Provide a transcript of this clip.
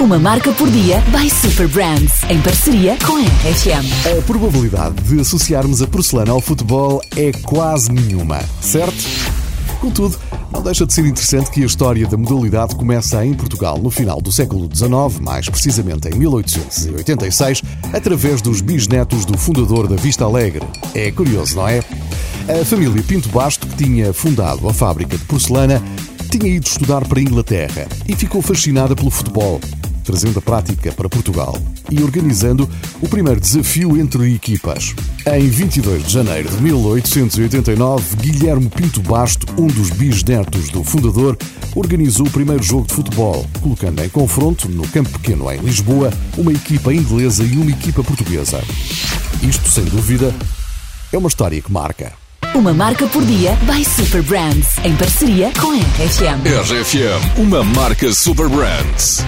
Uma marca por dia by Super Brands, em parceria com a RFM. A probabilidade de associarmos a porcelana ao futebol é quase nenhuma, certo? Contudo, não deixa de ser interessante que a história da modalidade começa em Portugal no final do século XIX, mais precisamente em 1886, através dos bisnetos do fundador da Vista Alegre. É curioso, não é? A família Pinto Basto, que tinha fundado a fábrica de porcelana, tinha ido estudar para a Inglaterra e ficou fascinada pelo futebol, trazendo a prática para Portugal e organizando o primeiro desafio entre equipas. Em 22 de janeiro de 1889, Guilherme Pinto Basto, um dos bisnetos do fundador, organizou o primeiro jogo de futebol, colocando em confronto, no campo pequeno em Lisboa, uma equipa inglesa e uma equipa portuguesa. Isto, sem dúvida, é uma história que marca. Uma marca por dia by Super Brands, em parceria com a RFM. RFM, uma marca Super Brands.